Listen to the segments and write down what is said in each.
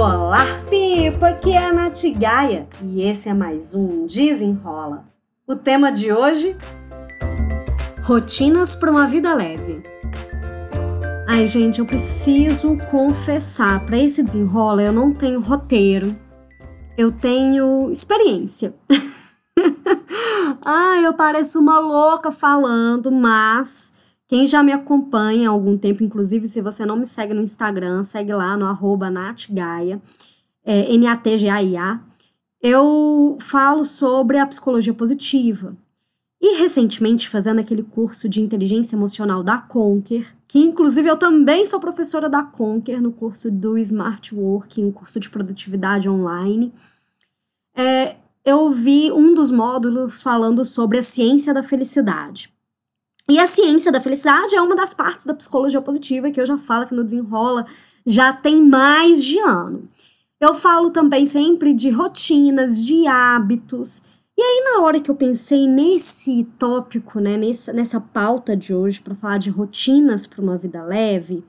Olá, Pipa! Aqui é a Nath Gaia e esse é mais um Desenrola. O tema de hoje: Rotinas para uma vida leve. Ai, gente, eu preciso confessar, para esse desenrola eu não tenho roteiro, eu tenho experiência. Ai, eu pareço uma louca falando, mas quem já me acompanha há algum tempo, inclusive se você não me segue no Instagram, segue lá no arroba natgaia, é, N-A-T-G-A-I-A. Eu falo sobre a psicologia positiva. E recentemente, fazendo aquele curso de inteligência emocional da Conquer, que inclusive eu também sou professora da Conquer no curso do Smart Working, um curso de produtividade online, é, eu vi um dos módulos falando sobre a ciência da felicidade. E a ciência da felicidade é uma das partes da psicologia positiva que eu já falo que no Desenrola já tem mais de ano. Eu falo também sempre de rotinas, de hábitos. E aí, na hora que eu pensei nesse tópico, né, nessa, nessa pauta de hoje, para falar de rotinas para uma vida leve,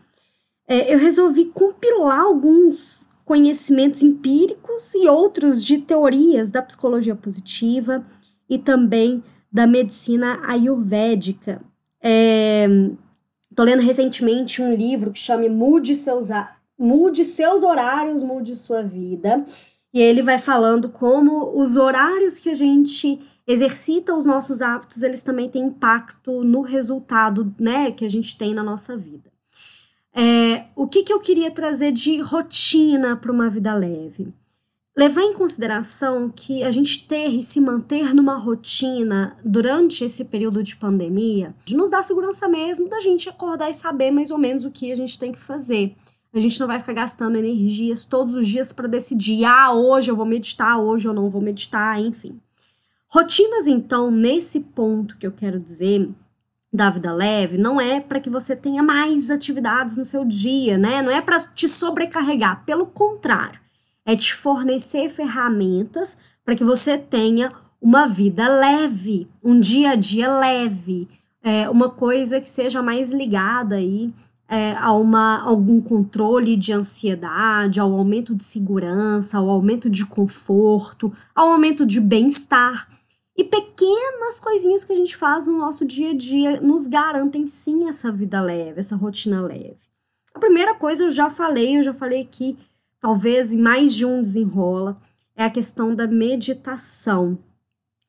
é, eu resolvi compilar alguns conhecimentos empíricos e outros de teorias da psicologia positiva e também da medicina ayurvédica. É, tô lendo recentemente um livro que chama Mude Seus, Mude Seus Horários, Mude Sua Vida. E ele vai falando como os horários que a gente exercita os nossos hábitos, eles também têm impacto no resultado né, que a gente tem na nossa vida. É, o que, que eu queria trazer de rotina para uma vida leve? Levar em consideração que a gente ter e se manter numa rotina durante esse período de pandemia nos dá segurança mesmo da gente acordar e saber mais ou menos o que a gente tem que fazer. A gente não vai ficar gastando energias todos os dias para decidir, ah, hoje eu vou meditar, hoje eu não vou meditar, enfim. Rotinas, então, nesse ponto que eu quero dizer da vida leve, não é para que você tenha mais atividades no seu dia, né? Não é para te sobrecarregar, pelo contrário é te fornecer ferramentas para que você tenha uma vida leve, um dia a dia leve, é, uma coisa que seja mais ligada aí é, a uma, algum controle de ansiedade, ao aumento de segurança, ao aumento de conforto, ao aumento de bem-estar. E pequenas coisinhas que a gente faz no nosso dia a dia nos garantem sim essa vida leve, essa rotina leve. A primeira coisa eu já falei, eu já falei aqui talvez mais de um desenrola, é a questão da meditação.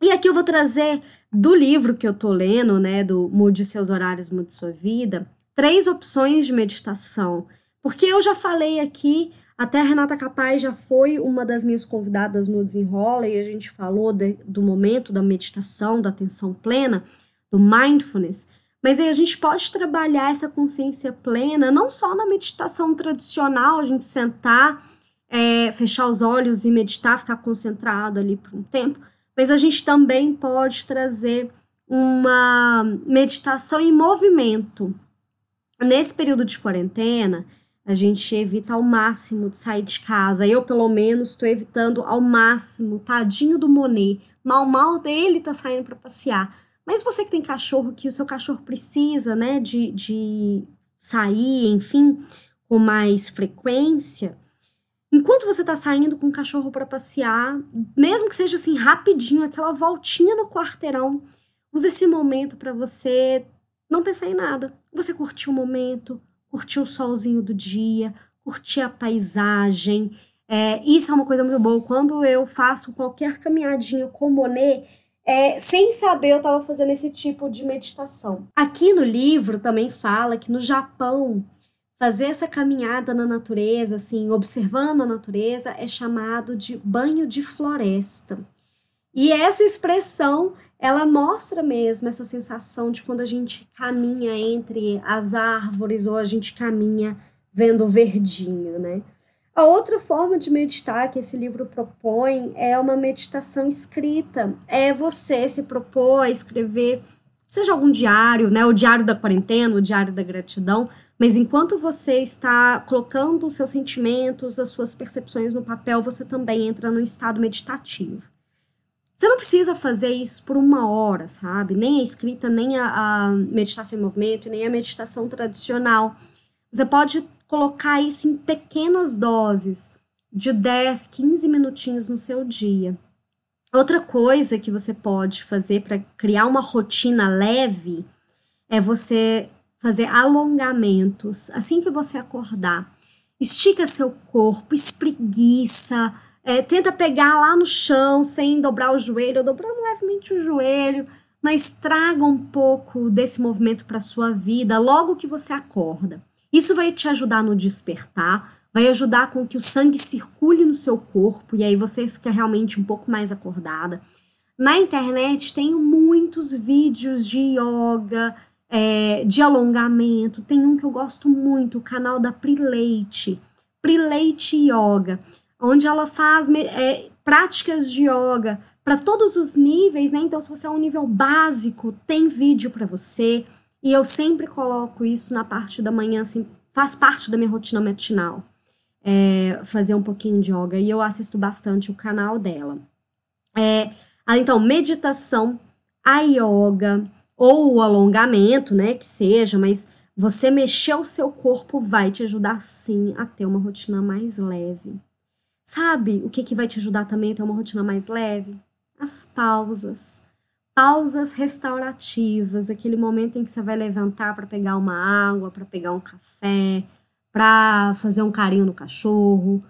E aqui eu vou trazer do livro que eu tô lendo, né, do Mude Seus Horários, Mude Sua Vida, três opções de meditação. Porque eu já falei aqui, até a Renata Capaz já foi uma das minhas convidadas no Desenrola e a gente falou de, do momento da meditação, da atenção plena, do mindfulness. Mas aí a gente pode trabalhar essa consciência plena, não só na meditação tradicional, a gente sentar, é, fechar os olhos e meditar, ficar concentrado ali por um tempo, mas a gente também pode trazer uma meditação em movimento. Nesse período de quarentena, a gente evita ao máximo de sair de casa. Eu, pelo menos, estou evitando ao máximo. Tadinho do Monet. Mal, mal dele tá saindo para passear mas você que tem cachorro, que o seu cachorro precisa, né, de, de sair, enfim, com mais frequência, enquanto você tá saindo com o cachorro para passear, mesmo que seja assim rapidinho, aquela voltinha no quarteirão, use esse momento para você não pensar em nada. Você curtir o momento, curtir o solzinho do dia, curtir a paisagem. É, isso é uma coisa muito boa. Quando eu faço qualquer caminhadinha com Monet, é, sem saber, eu estava fazendo esse tipo de meditação. Aqui no livro também fala que no Japão, fazer essa caminhada na natureza, assim, observando a natureza, é chamado de banho de floresta. E essa expressão, ela mostra mesmo essa sensação de quando a gente caminha entre as árvores ou a gente caminha vendo o verdinho, né? A outra forma de meditar que esse livro propõe é uma meditação escrita. É você se propor a escrever, seja algum diário, né? O diário da quarentena, o diário da gratidão. Mas enquanto você está colocando os seus sentimentos, as suas percepções no papel, você também entra no estado meditativo. Você não precisa fazer isso por uma hora, sabe? Nem a escrita, nem a, a meditação em movimento, nem a meditação tradicional. Você pode colocar isso em pequenas doses. de 10, 15 minutinhos no seu dia. Outra coisa que você pode fazer para criar uma rotina leve é você fazer alongamentos assim que você acordar. Estica seu corpo, espreguiça, é, tenta pegar lá no chão sem dobrar o joelho, dobrando levemente o joelho, mas traga um pouco desse movimento para sua vida logo que você acorda. Isso vai te ajudar no despertar, vai ajudar com que o sangue circule no seu corpo e aí você fica realmente um pouco mais acordada. Na internet tem muitos vídeos de yoga, é, de alongamento. Tem um que eu gosto muito, o canal da Prileite, Prileite Yoga, onde ela faz é, práticas de yoga para todos os níveis, né? Então, se você é um nível básico, tem vídeo para você. E eu sempre coloco isso na parte da manhã, assim, faz parte da minha rotina matinal. É, fazer um pouquinho de yoga. E eu assisto bastante o canal dela. É, então, meditação, a yoga, ou o alongamento, né, que seja, mas você mexer o seu corpo vai te ajudar sim a ter uma rotina mais leve. Sabe o que, que vai te ajudar também a ter uma rotina mais leve? As pausas pausas restaurativas, aquele momento em que você vai levantar para pegar uma água, para pegar um café, para fazer um carinho no cachorro,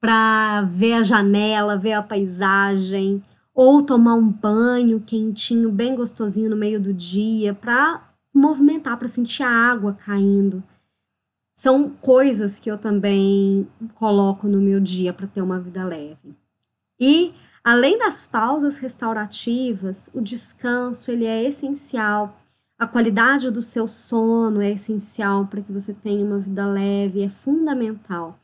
para ver a janela, ver a paisagem, ou tomar um banho quentinho, bem gostosinho no meio do dia, para movimentar, para sentir a água caindo. São coisas que eu também coloco no meu dia para ter uma vida leve. E Além das pausas restaurativas, o descanso ele é essencial. A qualidade do seu sono é essencial para que você tenha uma vida leve, é fundamental.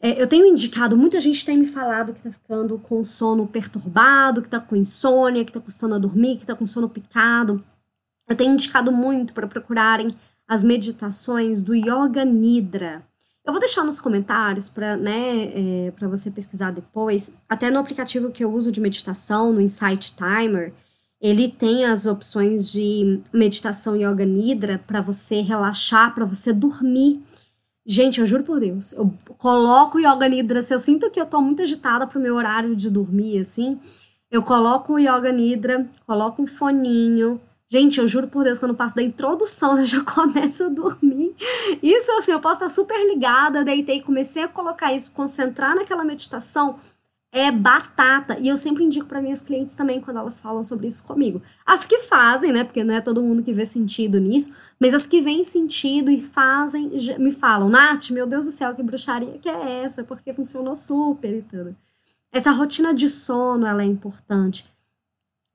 É, eu tenho indicado, muita gente tem me falado que está ficando com sono perturbado, que está com insônia, que está custando a dormir, que está com sono picado. Eu tenho indicado muito para procurarem as meditações do Yoga Nidra. Eu vou deixar nos comentários para né, é, você pesquisar depois. Até no aplicativo que eu uso de meditação, no Insight Timer, ele tem as opções de meditação yoga nidra para você relaxar, para você dormir. Gente, eu juro por Deus, eu coloco yoga nidra, se eu sinto que eu tô muito agitada pro meu horário de dormir assim, eu coloco o yoga nidra, coloco um foninho, Gente, eu juro por Deus, quando eu passo da introdução, eu já começo a dormir. Isso, assim, eu posso estar super ligada, deitei, comecei a colocar isso, concentrar naquela meditação, é batata. E eu sempre indico para minhas clientes também quando elas falam sobre isso comigo. As que fazem, né? Porque não é todo mundo que vê sentido nisso, mas as que veem sentido e fazem, me falam, Nath, meu Deus do céu, que bruxaria que é essa? Porque funcionou super e tudo. Essa rotina de sono, ela é importante.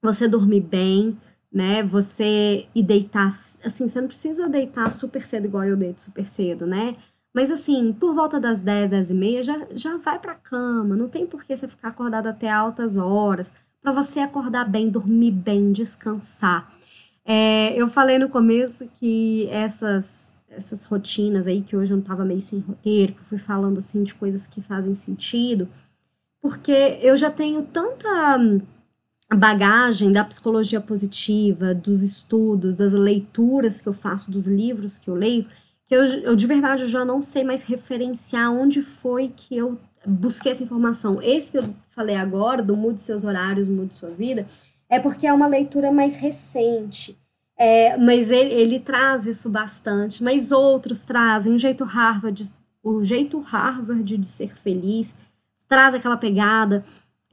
Você dormir bem, né? Você ir deitar, assim, você não precisa deitar super cedo igual eu deito super cedo, né? Mas assim, por volta das 10, 10 e meia, já, já vai pra cama. Não tem por que você ficar acordado até altas horas. para você acordar bem, dormir bem, descansar. É, eu falei no começo que essas, essas rotinas aí, que hoje eu não tava meio sem roteiro, que eu fui falando assim de coisas que fazem sentido, porque eu já tenho tanta bagagem da psicologia positiva, dos estudos, das leituras que eu faço, dos livros que eu leio, que eu, eu de verdade já não sei mais referenciar onde foi que eu busquei essa informação. Esse que eu falei agora, do Mude Seus Horários, Mude Sua Vida, é porque é uma leitura mais recente. É, mas ele, ele traz isso bastante, mas outros trazem o jeito Harvard, o jeito Harvard de ser feliz, traz aquela pegada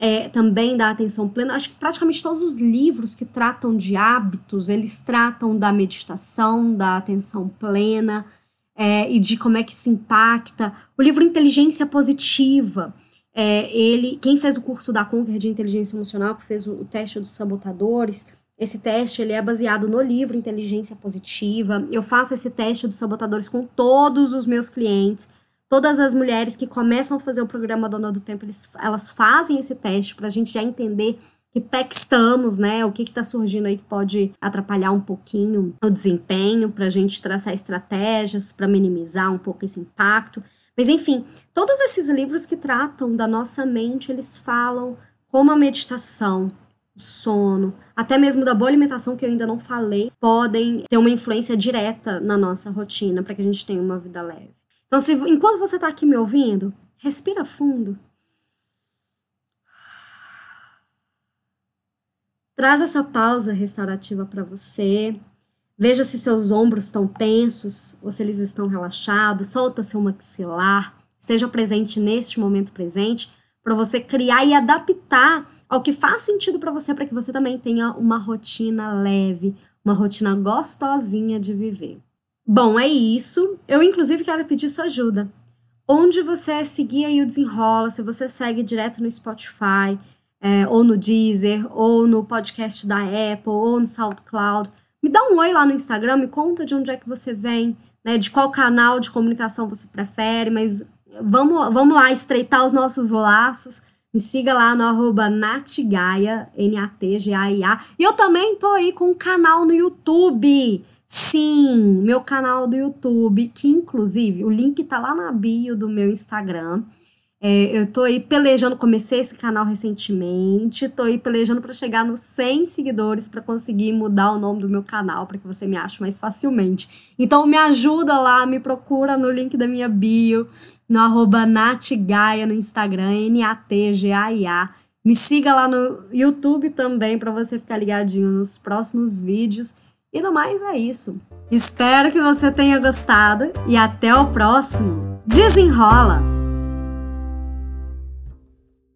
é, também da atenção plena. Acho que praticamente todos os livros que tratam de hábitos, eles tratam da meditação, da atenção plena é, e de como é que isso impacta. O livro Inteligência Positiva, é, ele, quem fez o curso da Conquer de Inteligência Emocional, que fez o, o teste dos sabotadores, esse teste ele é baseado no livro Inteligência Positiva. Eu faço esse teste dos sabotadores com todos os meus clientes todas as mulheres que começam a fazer o programa Dona do Tempo, eles, elas fazem esse teste para a gente já entender que pé que estamos, né? O que está surgindo aí que pode atrapalhar um pouquinho o desempenho, para a gente traçar estratégias para minimizar um pouco esse impacto. Mas enfim, todos esses livros que tratam da nossa mente, eles falam como a meditação, o sono, até mesmo da boa alimentação que eu ainda não falei, podem ter uma influência direta na nossa rotina para que a gente tenha uma vida leve. Então, se, enquanto você está aqui me ouvindo, Respira fundo. Traz essa pausa restaurativa para você. Veja se seus ombros estão tensos ou se eles estão relaxados. Solta seu maxilar. Esteja presente neste momento presente para você criar e adaptar ao que faz sentido para você, para que você também tenha uma rotina leve, uma rotina gostosinha de viver. Bom, é isso. Eu, inclusive, quero pedir sua ajuda. Onde você seguir aí o Desenrola, se você segue direto no Spotify, é, ou no Deezer, ou no podcast da Apple, ou no SoundCloud, me dá um oi lá no Instagram, me conta de onde é que você vem, né, de qual canal de comunicação você prefere, mas vamos, vamos lá estreitar os nossos laços. Me siga lá no arroba natgaia, N-A-T-G-A-I-A. E eu também tô aí com um canal no YouTube. Sim, meu canal do YouTube, que inclusive o link tá lá na bio do meu Instagram. É, eu tô aí pelejando, comecei esse canal recentemente, tô aí pelejando para chegar nos 100 seguidores para conseguir mudar o nome do meu canal para que você me ache mais facilmente. Então me ajuda lá, me procura no link da minha bio, no arroba natgaia no Instagram, N-A-T-G-A-I-A. Me siga lá no YouTube também para você ficar ligadinho nos próximos vídeos. E no mais é isso. Espero que você tenha gostado e até o próximo. Desenrola!